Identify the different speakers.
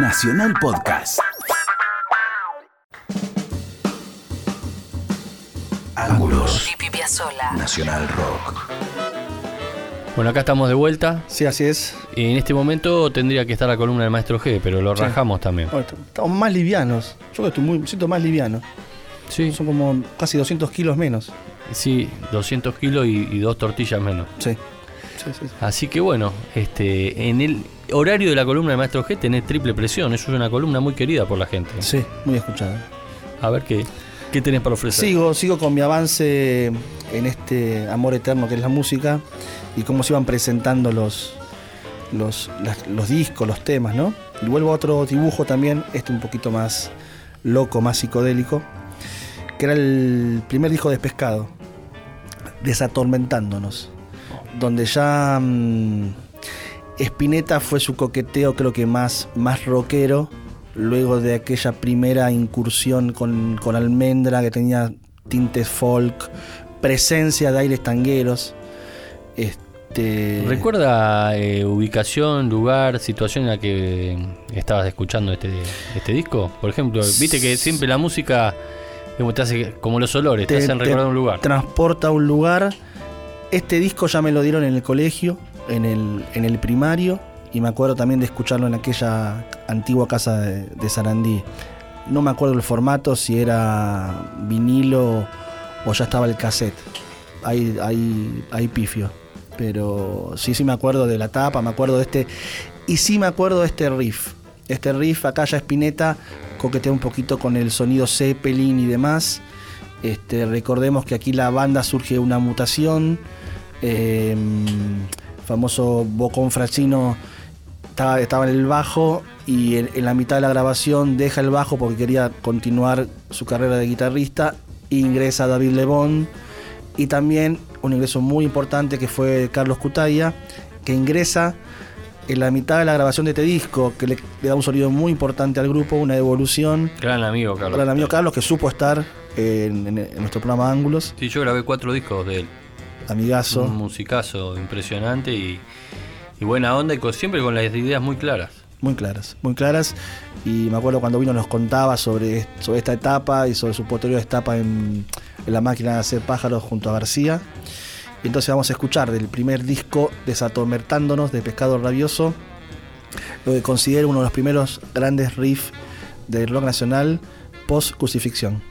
Speaker 1: Nacional Podcast. Ángulos. Nacional Rock.
Speaker 2: Bueno, acá estamos de vuelta.
Speaker 3: Sí, así es.
Speaker 2: Y en este momento tendría que estar la columna del maestro G, pero lo
Speaker 3: Sí.
Speaker 2: rajamos también.
Speaker 3: Bueno, estamos más livianos. Yo que estoy muy, me siento más liviano.
Speaker 2: Sí,
Speaker 3: Son como casi 200 kilos menos.
Speaker 2: sí, 200 kilos y, y dos tortillas menos.
Speaker 3: Sí. Sí, sí, sí.
Speaker 2: Así que bueno, este, en el horario de la columna del maestro G tenés triple presión. Eso es una columna muy querida por la gente.
Speaker 3: Sí, muy escuchado.
Speaker 2: A ver qué, qué tenés para ofrecer.
Speaker 3: Sigo, sigo con mi avance en este amor eterno que es la música y cómo se iban presentando los, los, las- los discos, los temas, ¿no? Y vuelvo a otro dibujo también, este un poquito más loco, más psicodélico, que era el primer disco de Pescado, Desatormentándonos, donde ya mm, Spinetta fue su coqueteo creo que más, más rockero, luego de aquella primera incursión con, con Almendra que tenía tintes folk, presencia de aires tangueros. Este,
Speaker 2: ¿Recuerda eh, ubicación, lugar, situación en la que estabas escuchando este, este disco? Por ejemplo, viste que siempre la música como te hace como los olores, te, hacen recordar un lugar.
Speaker 3: Transporta a un lugar. Este disco ya me lo dieron en el colegio, en el, en el primario, y me acuerdo también de escucharlo en aquella antigua casa de, Sarandí. No me acuerdo el formato, si era vinilo o ya estaba el cassette. Ahí, ahí, ahí pifio. Pero sí, sí me acuerdo de la tapa, me acuerdo de este. Y sí me acuerdo de este riff. Este riff, acá ya Spinetta coquetea un poquito con el sonido Zeppelin y demás. Este, recordemos que aquí la banda surge una mutación. Eh, famoso Bocón Fracino estaba, estaba en el bajo y en, en la mitad de la grabación deja el bajo porque quería continuar su carrera de guitarrista. Ingresa David Lebón y también un ingreso muy importante que fue Carlos Cutaya, que ingresa en la mitad de la grabación de este disco, que le, le da un sonido muy importante al grupo, una evolución.
Speaker 2: Gran amigo, Carlos.
Speaker 3: El amigo Carlos, que supo estar en, en- en nuestro programa Ángulos,
Speaker 2: Sí, yo grabé cuatro discos de él.
Speaker 3: Amigazo.
Speaker 2: Un musicazo impresionante y, y buena onda y con- siempre con las ideas muy claras.
Speaker 3: Muy claras, muy claras. Y me acuerdo cuando vino nos contaba sobre, sobre esta etapa y sobre su posterior etapa en, en la máquina de hacer pájaros junto a García. Y entonces vamos a escuchar del primer disco Desatormentándonos de Pescado Rabioso, lo que considero uno de los primeros grandes riffs del rock nacional post crucifixión.